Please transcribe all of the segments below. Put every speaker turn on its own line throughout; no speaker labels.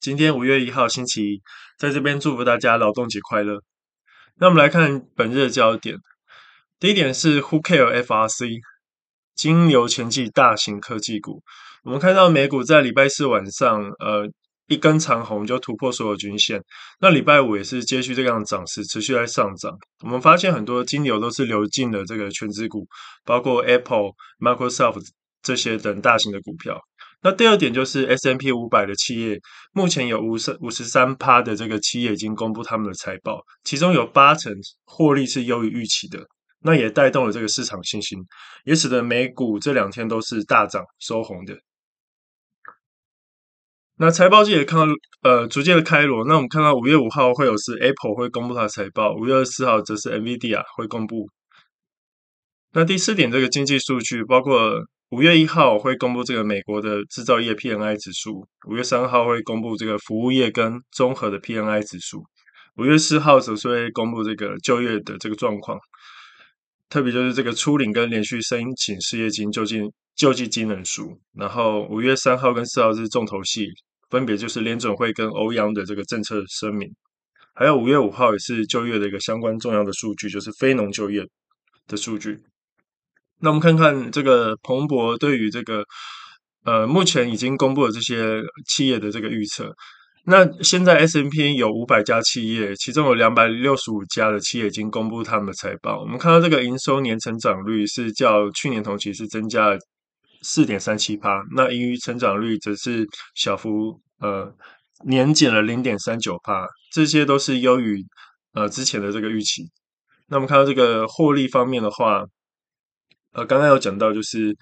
今天五月一号星期一，在这边祝福大家劳动节快乐。那我们来看本日的焦点。第一点是 Who Care FRC 金流前继大型科技股。我们看到美股在礼拜四晚上，呃，一根长红就突破所有均线。那礼拜五也是接续这样的涨势，持续在上涨。我们发现很多金流都是流进了这个全资股，包括 Apple、Microsoft 这些等大型的股票。那第二点就是 S&P 五百的企业，目前有五十五十三趴的这个企业已经公布他们的财报，其中有八成获利是优于预期的，那也带动了这个市场信心，也使得美股这两天都是大涨收红的。那财报季也看到呃逐渐的开锣，那我们看到五月五号会有是 Apple 会公布它的财报，五月二十四号则是 NVIDIA 会公布。那第四点这个经济数据包括。五月一号会公布这个美国的制造业 PMI 指数，五月三号会公布这个服务业跟综合的 PMI 指数，五月四号则是会公布这个就业的这个状况，特别就是这个初领跟连续申请失业金救济救济金人数，然后五月三号跟四号是重头戏，分别就是联准会跟欧央的这个政策声明，还有五月五号也是就业的一个相关重要的数据，就是非农就业的数据。那我们看看这个彭博对于这个呃目前已经公布的这些企业的这个预测。那现在 S&P 有五百家企业，其中有两百六十五家的企业已经公布他们的财报。我们看到这个营收年成长率是较去年同期是增加了四点三七趴，那盈余成长率则是小幅呃年减了零点三九趴，这些都是优于呃之前的这个预期。那我们看到这个获利方面的话。呃，刚刚有讲到，就是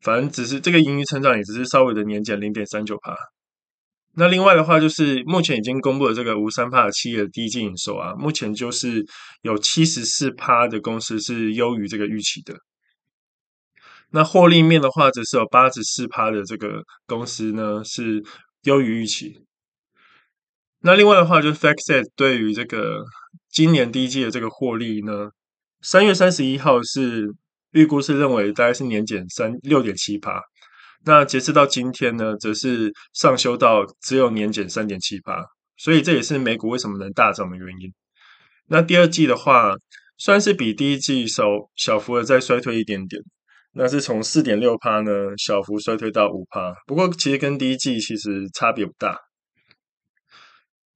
反正只是这个盈余成长也只是稍微的年减零点三九趴。那另外的话，就是目前已经公布的这个无三帕的企业的第一季营收啊，目前就是有七十四趴的公司是优于这个预期的。那获利面的话，则是有八十四趴的这个公司呢是优于预期。那另外的话，就是 FactSet 对于这个今年第一季的这个获利呢，三月三十一号是。预估是认为大概是年减三六点七趴，那截至到今天呢，则是上修到只有年减三点七趴，所以这也是美股为什么能大涨的原因。那第二季的话，算是比第一季小小幅的再衰退一点点，那是从四点六趴呢小幅衰退到五趴，不过其实跟第一季其实差别不大。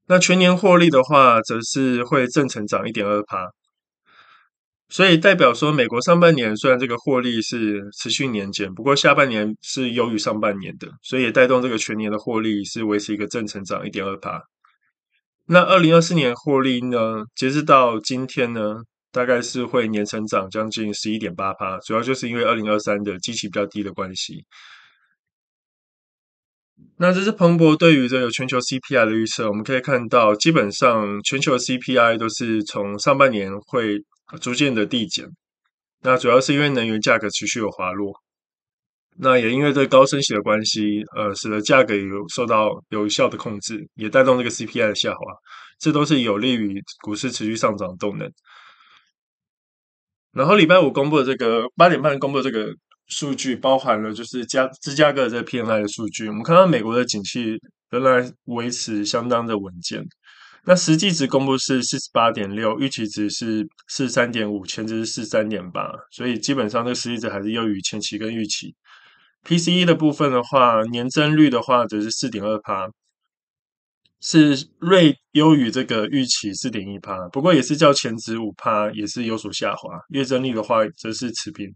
那全年获利的话，则是会正成长一点二趴。所以代表说，美国上半年虽然这个获利是持续年减，不过下半年是优于上半年的，所以也带动这个全年的获利是维持一个正成长一点二趴。那二零二四年获利呢，截至到今天呢，大概是会年成长将近十一点八趴，主要就是因为二零二三的基期比较低的关系。那这是彭博对于这个全球 CPI 的预测，我们可以看到，基本上全球 CPI 都是从上半年会。逐渐的递减，那主要是因为能源价格持续有滑落，那也因为这高升息的关系，呃，使得价格有受到有效的控制，也带动这个 CPI 的下滑，这都是有利于股市持续上涨的动能。然后礼拜五公布的这个八点半公布的这个数据，包含了就是加芝加哥的这个 PMI 的数据，我们看到美国的景气仍然维持相当的稳健。那实际值公布是四十八点六，预期值是四十三点五，前值是四十三点八，所以基本上这个实际值还是优于前期跟预期。PCE 的部分的话，年增率的话则是四点二趴，是锐优于这个预期四点一趴，不过也是较前值五趴也是有所下滑。月增率的话则是持平，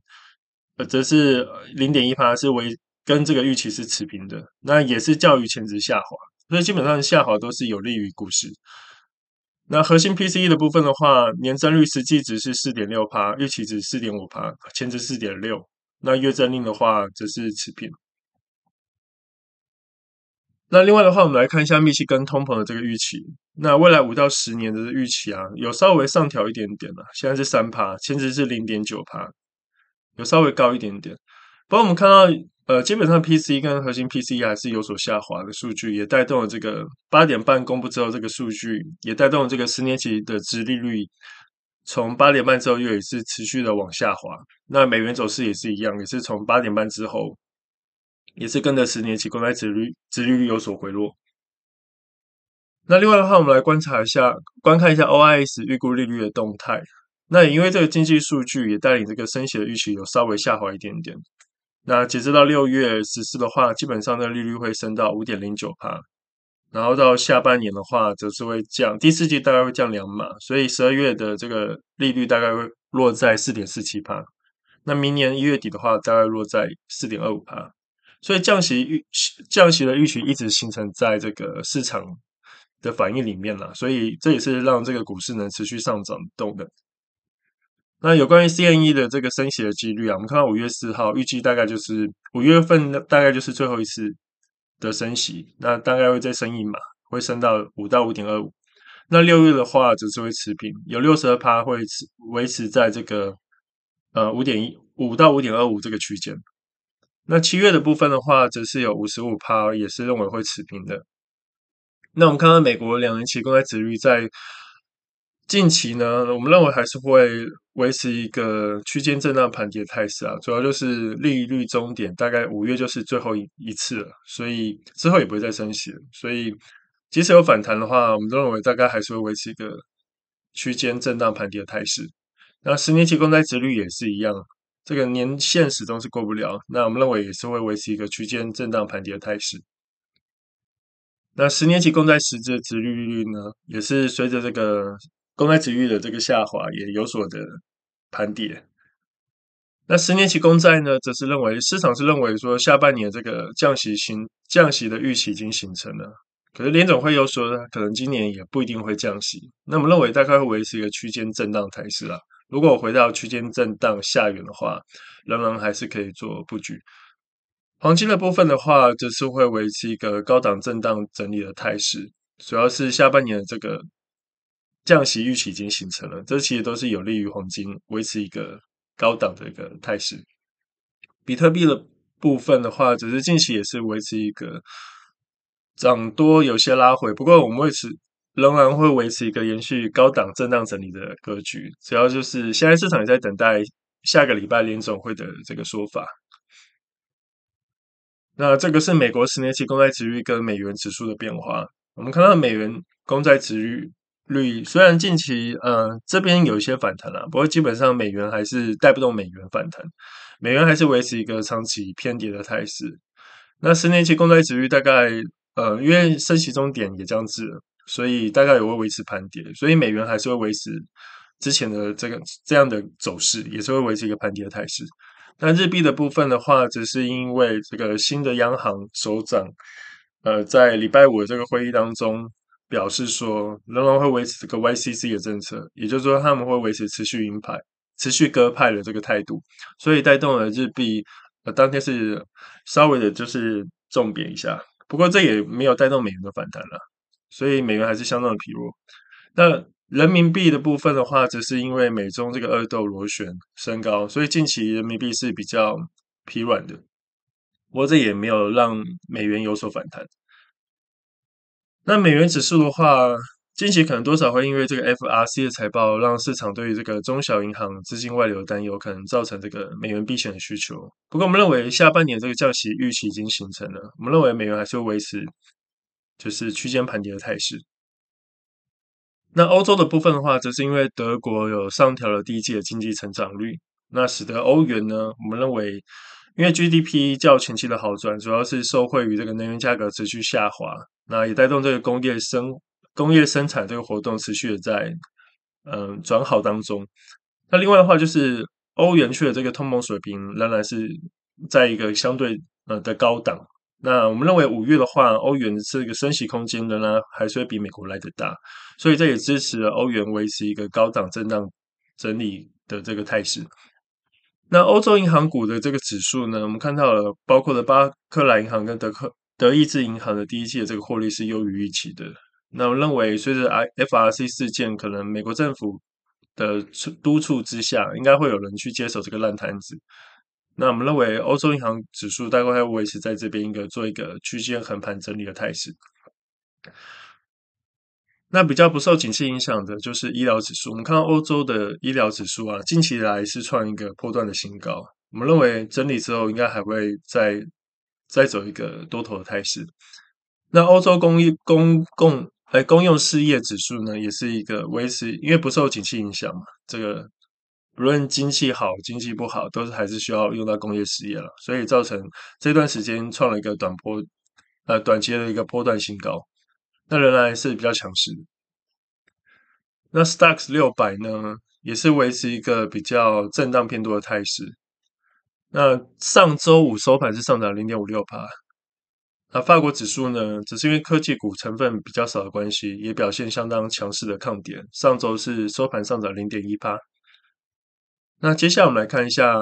呃，则是零点一趴是为跟这个预期是持平的，那也是较于前值下滑。所以基本上下滑都是有利于股市。那核心 PCE 的部分的话，年增率实际值是四点六趴，预期值四点五趴，前值四点六。那月增率的话则是持平。那另外的话，我们来看一下密西根通膨的这个预期。那未来五到十年的预期啊，有稍微上调一点点了，现在是三趴，前值是零点九趴，有稍微高一点点。不过我们看到，呃，基本上 PC 跟核心 PCE 还是有所下滑的数据，也带动了这个八点半公布之后这个数据，也带动了这个十年期的殖利率从八点半之后又也是持续的往下滑。那美元走势也是一样，也是从八点半之后，也是跟着十年期公债殖率殖利率有所回落。那另外的话，我们来观察一下，观看一下 OIS 预估利率的动态。那也因为这个经济数据也带领这个升息的预期有稍微下滑一点点。那截止到六月十四的话，基本上的利率会升到五点零九趴，然后到下半年的话，则是会降，第四季大概会降两码，所以十二月的这个利率大概会落在四点四七趴。那明年一月底的话，大概落在四点二五趴。所以降息预降息的预期一直形成在这个市场的反应里面了，所以这也是让这个股市能持续上涨动的。那有关于 CME 的这个升息的几率啊，我们看到五月四号预计大概就是五月份大概就是最后一次的升息，那大概会再升一码，会升到五到五点二五。那六月的话则是会持平，有六十二趴会持维持在这个呃五点一五到五点二五这个区间。那七月的部分的话，则是有五十五趴，也是认为会持平的。那我们看到美国两年期公债殖率在近期呢，我们认为还是会维持一个区间震荡盘跌态势啊，主要就是利率终点大概五月就是最后一一次了，所以之后也不会再升息了。所以即使有反弹的话，我们都认为大概还是会维持一个区间震荡盘跌的态势。那十年期公债殖率也是一样，这个年限始终是过不了，那我们认为也是会维持一个区间震荡盘跌的态势。那十年期公债实质的殖利率呢，也是随着这个公债殖率的这个下滑，也有所的盘跌。那十年期公债呢，则是认为市场是认为说，下半年这个降息形降息的预期已经形成了。可是联总会又说，可能今年也不一定会降息。那我们认为大概会维持一个区间震荡态势啦。如果回到区间震荡下缘的话，仍然还是可以做布局。黄金的部分的话，则是会维持一个高档震荡整理的态势，主要是下半年的这个降息预期已经形成了，这其实都是有利于黄金维持一个高档的一个态势。比特币的部分的话，只是近期也是维持一个涨多有些拉回，不过我们维持仍然会维持一个延续高档震荡整理的格局，主要就是现在市场也在等待下个礼拜联总会的这个说法。那这个是美国十年期公债殖率跟美元指数的变化。我们看到美元公债殖率率虽然近期呃这边有一些反弹了，不过基本上美元还是带不动美元反弹，美元还是维持一个长期偏跌的态势。那十年期公债殖率大概呃因为升息终点也将至，所以大概也会维持盘跌，所以美元还是会维持之前的这个这样的走势，也是会维持一个盘跌的态势。那日币的部分的话，只是因为这个新的央行首长，呃，在礼拜五的这个会议当中表示说，仍然会维持这个 YCC 的政策，也就是说他们会维持持续鹰派、持续鸽派的这个态度，所以带动了日币，呃，当天是稍微的就是重贬一下，不过这也没有带动美元的反弹了，所以美元还是相当的疲弱。那人民币的部分的话，只是因为美中这个二斗螺旋升高，所以近期人民币是比较疲软的。不过这也没有让美元有所反弹。那美元指数的话，近期可能多少会因为这个 FRC 的财报，让市场对于这个中小银行资金外流担忧，可能造成这个美元避险的需求。不过我们认为下半年这个降息预期已经形成了，我们认为美元还是会维持就是区间盘跌的态势。那欧洲的部分的话，则是因为德国有上调了第一季的经济成长率，那使得欧元呢，我们认为，因为 GDP 较前期的好转，主要是受惠于这个能源价格持续下滑，那也带动这个工业生工业生产这个活动持续的在嗯转好当中。那另外的话，就是欧元区的这个通膨水平仍然是在一个相对呃的高档。那我们认为五月的话，欧元这个升息空间仍然还是会比美国来得大，所以这也支持了欧元维持一个高档震荡整理的这个态势。那欧洲银行股的这个指数呢，我们看到了包括了巴克莱银行跟德克德意志银行的第一季的这个获利是优于预期的，那我认为随着 I F R C 事件，可能美国政府的督促之下，应该会有人去接手这个烂摊子。那我们认为欧洲银行指数大概会维持在这边一个做一个区间横盘整理的态势。那比较不受景气影响的就是医疗指数。我们看到欧洲的医疗指数啊，近期来是创一个波段的新高。我们认为整理之后应该还会再再走一个多头的态势。那欧洲公益公共哎公用事业指数呢，也是一个维持，因为不受景气影响嘛。这个不论经济好经济不好，都是还是需要用到工业事业了，所以造成这段时间创了一个短波呃短期的一个波段新高。那仍然是比较强势。那 Stocks 六百呢，也是维持一个比较震荡偏多的态势。那上周五收盘是上涨零点五六趴。那法国指数呢，只是因为科技股成分比较少的关系，也表现相当强势的抗跌。上周是收盘上涨零点一八。那接下来我们来看一下，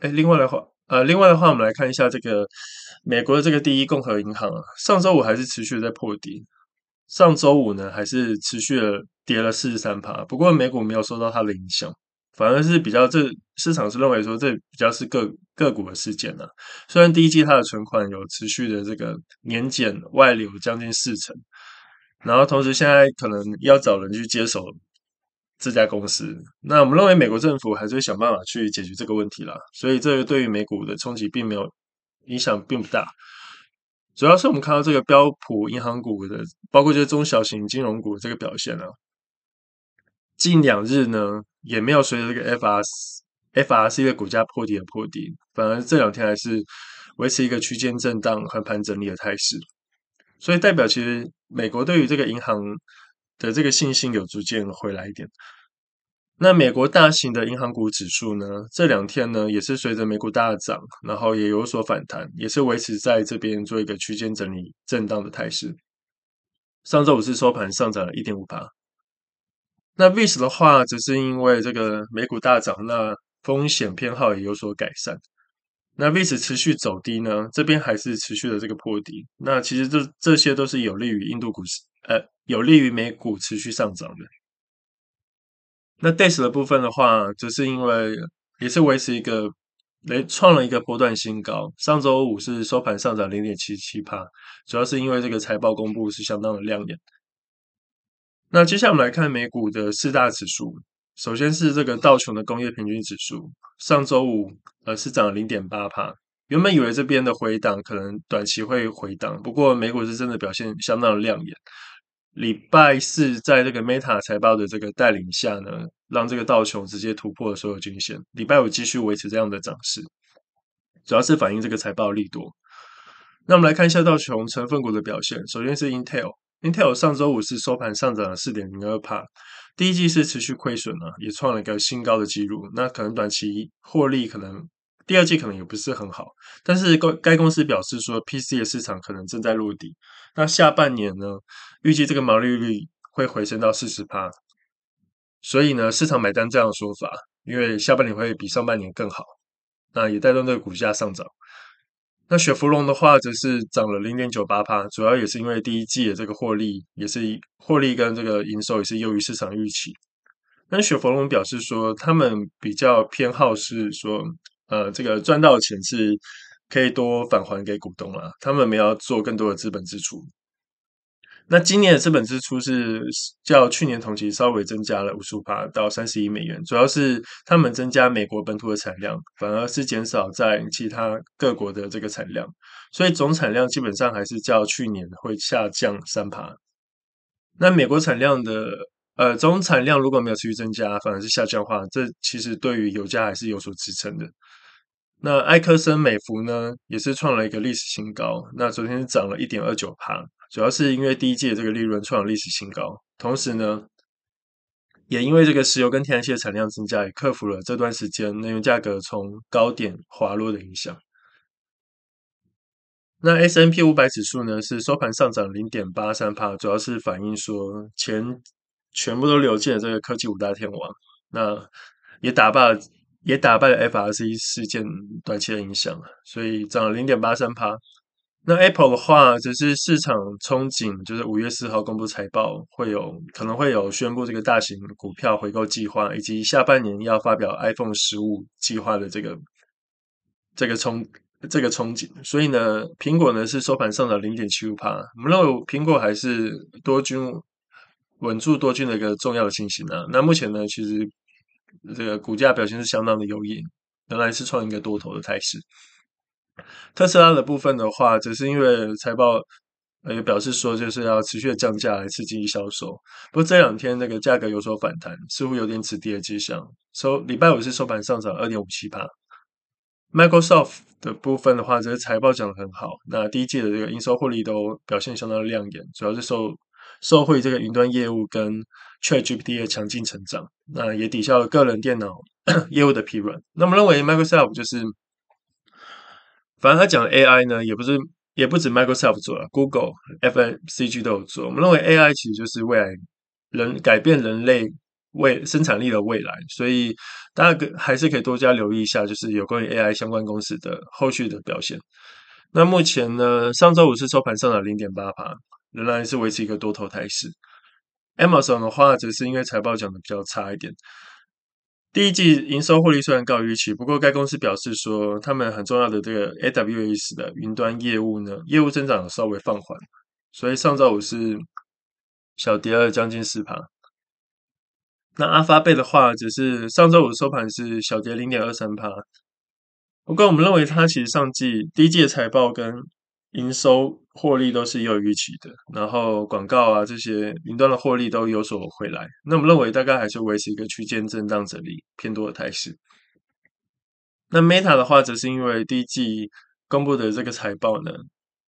哎，另外的话，呃，另外的话，我们来看一下这个美国的这个第一共和银行啊，上周五还是持续在破底。上周五呢，还是持续的跌了四十三趴，不过美股没有受到它的影响，反而是比较这市场是认为说这比较是个个股的事件呢、啊。虽然第一季它的存款有持续的这个年减外流将近四成，然后同时现在可能要找人去接手这家公司，那我们认为美国政府还是会想办法去解决这个问题啦，所以这个对于美股的冲击并没有影响并不大。主要是我们看到这个标普银行股的，包括这些中小型金融股这个表现啊，近两日呢也没有随着这个 FRC FRC 的股价破底而破底，反而这两天还是维持一个区间震荡、横盘整理的态势，所以代表其实美国对于这个银行的这个信心有逐渐回来一点。那美国大型的银行股指数呢，这两天呢也是随着美股大涨，然后也有所反弹，也是维持在这边做一个区间整理震荡的态势。上周五是收盘上涨了一点五八。那 VIX 的话，只是因为这个美股大涨，那风险偏好也有所改善。那 VIX 持续走低呢，这边还是持续的这个破底。那其实这这些都是有利于印度股市，呃，有利于美股持续上涨的。那 DAX 的部分的话，只是因为也是维持一个，诶，创了一个波段新高。上周五是收盘上涨零点七七趴，主要是因为这个财报公布是相当的亮眼。那接下来我们来看美股的四大指数，首先是这个道琼的工业平均指数，上周五呃是涨了零点八趴。原本以为这边的回档可能短期会回档，不过美股是真的表现相当的亮眼。礼拜四在这个 Meta 财报的这个带领下呢，让这个道琼直接突破了所有均线。礼拜五继续维持这样的涨势，主要是反映这个财报利多。那我们来看一下道琼成分股的表现。首先是 Intel，Intel 上周五是收盘上涨了四点零二帕，第一季是持续亏损啊，也创了一个新高的记录。那可能短期获利可能。第二季可能也不是很好，但是该该公司表示说，PC 的市场可能正在落底。那下半年呢，预计这个毛利率会回升到四十趴，所以呢，市场买单这样的说法，因为下半年会比上半年更好，那也带动这个股价上涨。那雪佛龙的话，则是涨了零点九八趴，主要也是因为第一季的这个获利，也是获利跟这个营收也是优于市场预期。那雪佛龙表示说，他们比较偏好是说。呃，这个赚到钱是可以多返还给股东了，他们没有做更多的资本支出。那今年的资本支出是较去年同期稍微增加了五十五趴到三十亿美元，主要是他们增加美国本土的产量，反而是减少在其他各国的这个产量，所以总产量基本上还是较去年会下降三趴。那美国产量的呃总产量如果没有持续增加，反而是下降的话，这其实对于油价还是有所支撑的。那埃克森美孚呢，也是创了一个历史新高。那昨天涨了一点二九趴，主要是因为第一季的这个利润创了历史新高，同时呢，也因为这个石油跟天然气的产量增加，也克服了这段时间能源价格从高点滑落的影响。那 S n P 五百指数呢，是收盘上涨零点八三趴，主要是反映说钱全部都流进了这个科技五大天王，那也打败。也打败了 FRC 事件短期的影响，所以涨了零点八三趴。那 Apple 的话，只是市场憧憬，就是五月四号公布财报，会有可能会有宣布这个大型股票回购计划，以及下半年要发表 iPhone 十五计划的这个这个憧这个憧憬。所以呢，苹果呢是收盘上涨零点七五趴，我们认为苹果还是多军稳住多军的一个重要的信心啊。那目前呢，其实这个股价表现是相当的优异，仍然是创一个多头的态势。特斯拉的部分的话，只是因为财报也表示说，就是要持续的降价来刺激销售。不过这两天那个价格有所反弹，似乎有点止跌的迹象。收礼拜五是收盘上涨二点五七趴。Microsoft 的部分的话，这个财报讲得很好，那第一季的这个营收获利都表现相当亮眼，主要是受受惠这个云端业务跟 ChatGPT 的强劲成长，那也抵消了个人电脑 业务的疲软。那么认为 Microsoft 就是。反正他讲 AI 呢，也不是，也不止 Microsoft 做了，Google、FMCG 都有做。我们认为 AI 其实就是未来人改变人类未生产力的未来，所以大家还是可以多加留意一下，就是有关于 AI 相关公司的后续的表现。那目前呢，上周五是收盘上涨零点八趴，仍然是维持一个多头态势。Amazon 的话，只是因为财报讲的比较差一点。第一季营收获利虽然高于预期，不过该公司表示说，他们很重要的这个 AWS 的云端业务呢，业务增长稍微放缓，所以上周五是小跌了将近四趴。那阿发贝的话，只是上周五收盘是小跌零点二三趴。不过我们认为它其实上季第一季的财报跟营收获利都是有预期的，然后广告啊这些云端的获利都有所回来，那我们认为大概还是维持一个区间震荡整理偏多的态势。那 Meta 的话，则是因为第一季公布的这个财报呢，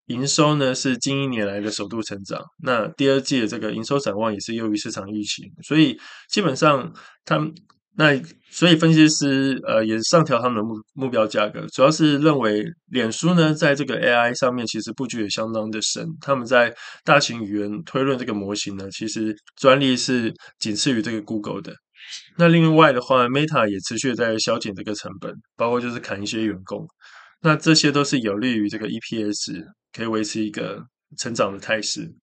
营收呢是近一年来的首度成长，那第二季的这个营收展望也是优于市场预期，所以基本上他们。那所以分析师呃也上调他们的目目标价格，主要是认为脸书呢在这个 AI 上面其实布局也相当的深，他们在大型语言推论这个模型呢，其实专利是仅次于这个 Google 的。那另外的话，Meta 也持续在削减这个成本，包括就是砍一些员工，那这些都是有利于这个 EPS 可以维持一个成长的态势。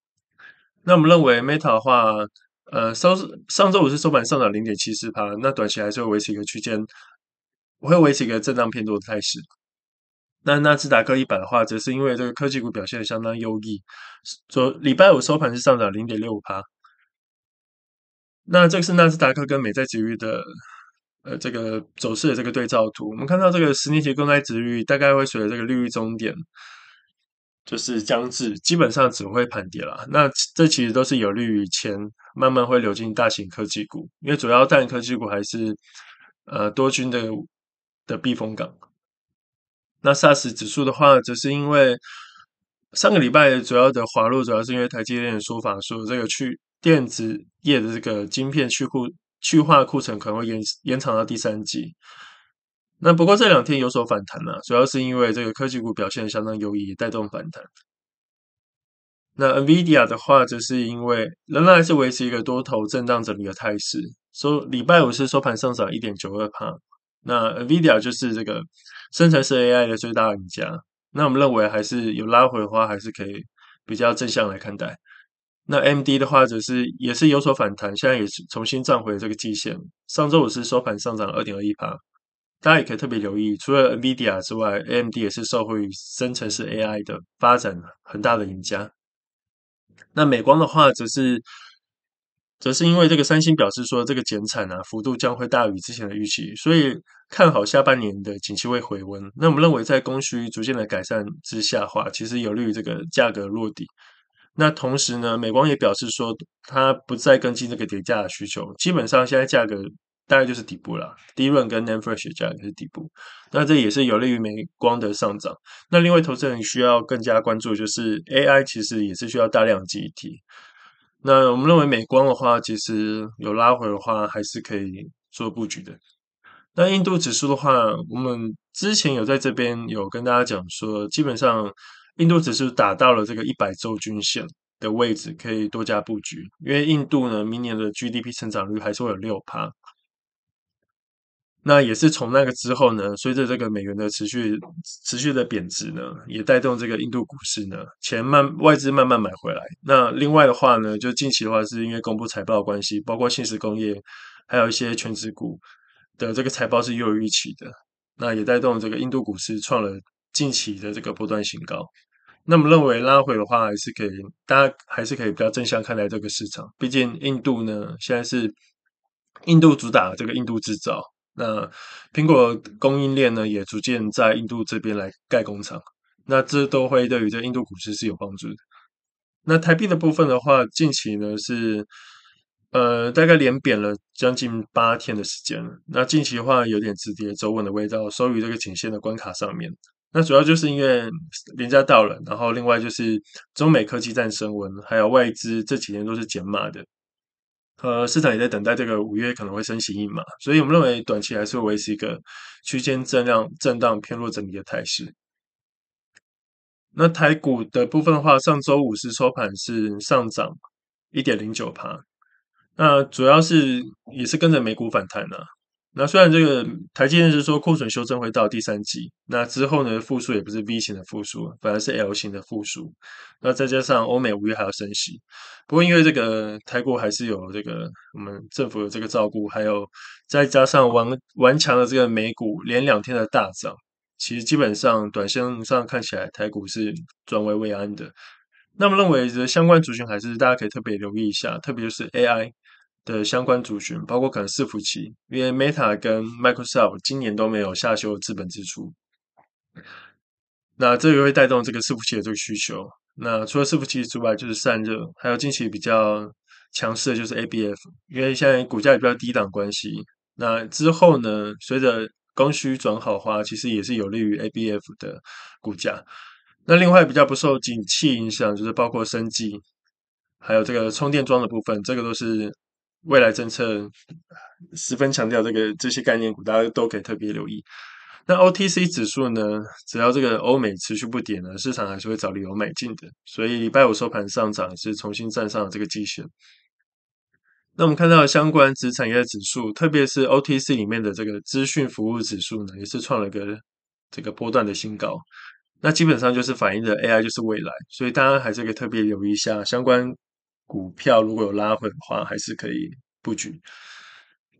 那我们认为 Meta 的话。呃，收上周五是收盘上涨零点七四趴，那短期还是会维持一个区间，会维持一个震荡偏多的态势。那纳斯达克一百的话，则是因为这个科技股表现相当优异，昨礼拜五收盘是上涨零点六五趴。那这个是纳斯达克跟美债殖率的呃这个走势的这个对照图，我们看到这个十年期公债殖率大概会随着这个利率终点。就是将至，基本上只会盘跌了。那这其实都是有利于钱慢慢会流进大型科技股，因为主要大型科技股还是呃多军的的避风港。那 SARS 指数的话，则是因为上个礼拜主要的滑落，主要是因为台积电的说法说这个去电子业的这个晶片去库去化库存可能会延延长到第三季。那不过这两天有所反弹呢、啊，主要是因为这个科技股表现相当优异，带动反弹。那 NVIDIA 的话，则是因为仍然还是维持一个多头震荡整理的态势，收礼拜五是收盘上涨一点九二趴。那 NVIDIA 就是这个生成式 AI 的最大赢家。那我们认为还是有拉回的话，还是可以比较正向来看待。那 MD 的话，则是也是有所反弹，现在也是重新站回这个季线。上周五是收盘上涨二点二一趴。大家也可以特别留意，除了 NVIDIA 之外，AMD 也是受惠于生成式 AI 的发展很大的赢家。那美光的话，则是则是因为这个三星表示说，这个减产啊幅度将会大于之前的预期，所以看好下半年的景气会回温。那我们认为，在供需逐渐的改善之下的话，其实有利于这个价格落底。那同时呢，美光也表示说，它不再跟进这个跌价的需求，基本上现在价格。大概就是底部啦，DRAM 跟 nan fresh 价格是底部，那这也是有利于美光的上涨。那另外，投资人需要更加关注，就是 AI 其实也是需要大量记忆体。那我们认为美光的话，其实有拉回的话，还是可以做布局的。那印度指数的话，我们之前有在这边有跟大家讲说，基本上印度指数达到了这个一百周均线的位置，可以多加布局，因为印度呢，明年的 GDP 成长率还是会有六趴。那也是从那个之后呢，随着这个美元的持续持续的贬值呢，也带动这个印度股市呢，钱慢外资慢慢买回来。那另外的话呢，就近期的话是因为公布财报的关系，包括信实工业，还有一些全职股的这个财报是优于预期的，那也带动这个印度股市创了近期的这个波段新高。那么认为拉回的话，还是可以，大家还是可以比较正向看待这个市场。毕竟印度呢，现在是印度主打这个印度制造。那苹果供应链呢，也逐渐在印度这边来盖工厂，那这都会对于这印度股市是有帮助的。那台币的部分的话，近期呢是呃大概连贬了将近八天的时间了。那近期的话有点止跌走稳的味道，收于这个颈线的关卡上面。那主要就是因为廉价到了，然后另外就是中美科技战升温，还有外资这几年都是减码的。呃，市场也在等待这个五月可能会升息一码，所以我们认为短期还是会维持一个区间震荡、震荡偏弱整理的态势。那台股的部分的话，上周五是收盘是上涨一点零九趴，那主要是也是跟着美股反弹的、那虽然这个台积电是说库存修正会到第三季，那之后呢复苏也不是 V 型的复苏，反而是 L 型的复苏。那再加上欧美五月还要升息，不过因为这个台股还是有这个我们政府的这个照顾，还有再加上顽顽强的这个美股连两天的大涨，其实基本上短线上看起来台股是转危为安的。那么认为这相关族群还是大家可以特别留意一下，特别就是 AI。的相关族群，包括可能伺服器，因为 Meta 跟 Microsoft 今年都没有下修资本支出，那这个会带动这个伺服器的这个需求。那除了伺服器之外，就是散热，还有近期比较强势的就是 ABF，因为现在股价也比较低档关系。那之后呢，随着供需转好的话，其实也是有利于 ABF 的股价。那另外比较不受景气影响，就是包括生技，还有这个充电桩的部分，这个都是。未来政策十分强调这个这些概念股，大家都可以特别留意。那 OTC 指数呢，只要这个欧美持续不跌呢，市场还是会找理由买进的。所以礼拜五收盘上涨是重新站上了这个季线。那我们看到相关子产业指数，特别是 OTC 里面的这个资讯服务指数呢，也是创了个这个波段的新高。那基本上就是反映的 AI 就是未来，所以大家还是可以特别留意一下相关。股票如果有拉回的话，还是可以布局。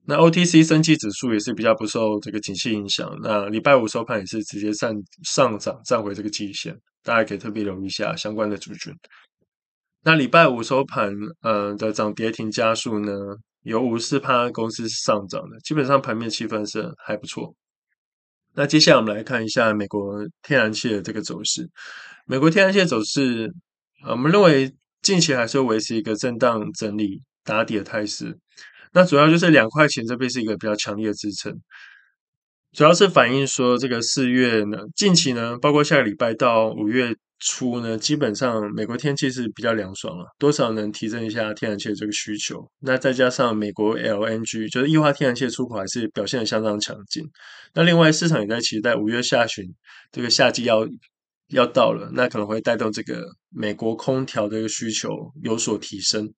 那 OTC 生技指数也是比较不受这个景气影响。那礼拜五收盘也是直接上上涨，站回这个季线，大家可以特别留意一下相关的族群。那礼拜五收盘，呃的涨跌停加速呢，有五十四趴公司是上涨的，基本上盘面气氛是还不错。那接下来我们来看一下美国天然气的这个走势。美国天然气的走势，呃，我们认为。近期还是维持一个震荡整理打底的态势，那主要就是两块钱这边是一个比较强烈的支撑，主要是反映说这个四月呢，近期呢，包括下个礼拜到五月初呢，基本上美国天气是比较凉爽了，多少能提振一下天然气的这个需求。那再加上美国 LNG 就是液化天然气的出口还是表现得相当强劲，那另外市场也在期待五月下旬这个夏季要。要到了，那可能会带动这个美国空调的一个需求有所提升，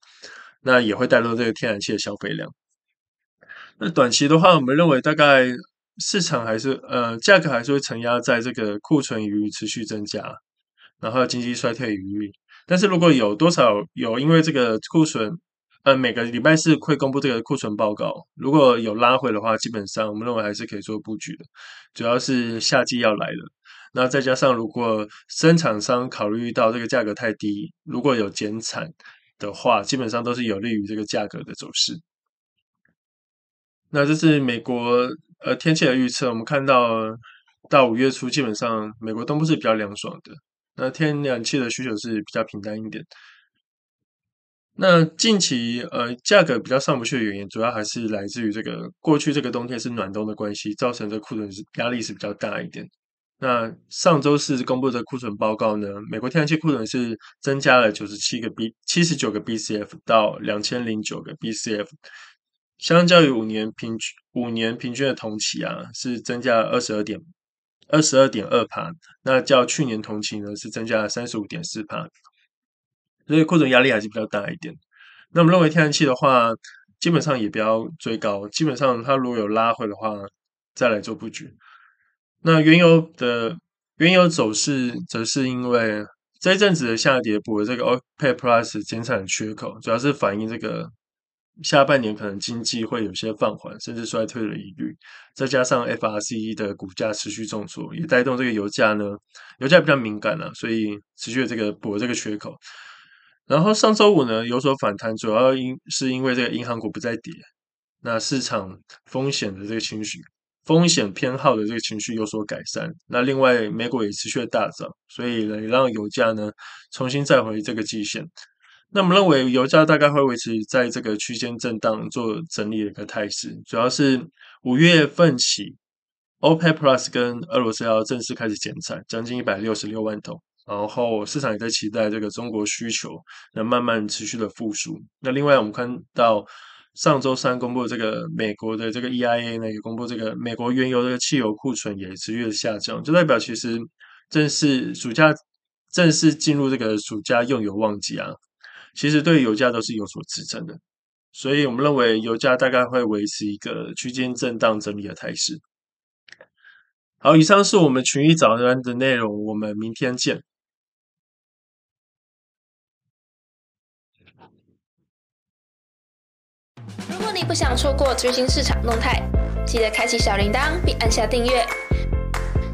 那也会带动这个天然气的消费量。那短期的话，我们认为大概市场还是呃价格还是会承压在这个库存余持续增加，然后经济衰退余裕。但是如果有多少有因为这个库存，呃每个礼拜四会公布这个库存报告，如果有拉回的话，基本上我们认为还是可以做布局的，主要是夏季要来了。那再加上，如果生产商考虑到这个价格太低，如果有减产的话，基本上都是有利于这个价格的走势。那这是美国呃天气的预测，我们看到到五月初，基本上美国东部是比较凉爽的，那天然气的需求是比较平淡一点。那近期呃价格比较上不去的原因，主要还是来自于这个过去这个冬天是暖冬的关系，造成这库存是压力是比较大一点。那上周四公布的库存报告呢，美国天然气库存是增加了九十七个 B 七十九个 BCF 到两千零九个 BCF，相较于五年平均五年平均的同期啊，是增加了二十二点二十二点二帕，那较去年同期呢是增加了三十五点四帕，所以库存压力还是比较大一点。那我们认为天然气的话，基本上也不要追高，基本上它如果有拉回的话。再来做布局。那原油的原油走势，则是因为这一阵子的下跌补了这个 OPEC Plus 减产缺口，主要是反映这个下半年可能经济会有些放缓甚至衰退的疑虑，再加上 FRCE 的股价持续重挫，也带动这个油价呢，油价比较敏感了，所以持续这个补了这个缺口。然后上周五呢有所反弹，主要因是因为这个银行股不再跌，那市场风险的这个情绪。风险偏好的这个情绪有所改善，那另外美股也持续的大涨，所以呢也让油价呢重新再回这个季线。那我们认为油价大概会维持在这个区间震荡做整理的一个态势，主要是五月份起，OPEC Plus 跟俄罗斯要正式开始减产，将近一百六十六万桶，然后市场也在期待这个中国需求能慢慢持续的复苏。那另外我们看到。上周三公布的这个美国的这个 EIA 呢，也公布这个美国原油的汽油库存也持续的下降，就代表其实正是暑假正式进入这个暑假用油旺季啊，其实对油价都是有所支撑的，所以我们认为油价大概会维持一个区间震荡整理的态势。好，以上是我们群益早安的内容，我们明天见。
你不想错过最新市场动态，记得开启小铃铛并按下订阅。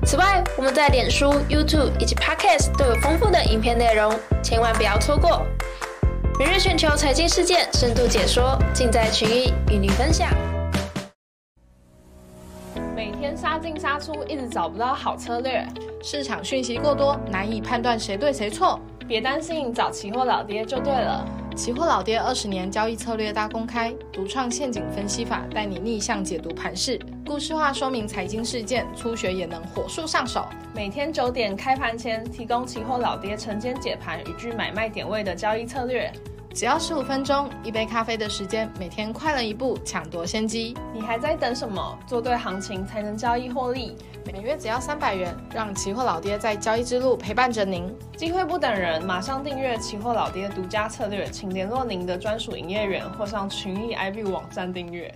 此外，我们在脸书、YouTube 以及 Podcast 都有丰富的影片内容，千万不要错过。每日全球财经事件深度解说，尽在群益与你分享。
每天杀进杀出，一直找不到好策略，市场讯息过多，难以判断谁对谁错。别担心，找期货老爹就对了。期货老爹二十年交易策略大公开，独创陷阱分析法，带你逆向解读盘势，故事化说明财经事件，初学也能火速上手。每天九点开盘前，提供期货老爹晨间解盘与具买卖点位的交易策略，只要十五分钟，一杯咖啡的时间，每天快了一步，抢夺先机。你还在等什么？做对行情才能交易获利。每月只要三百元，让期货老爹在交易之路陪伴着您。机会不等人，马上订阅期货老爹独家策略，请联络您的专属营业员或上群益 IB 网站订阅。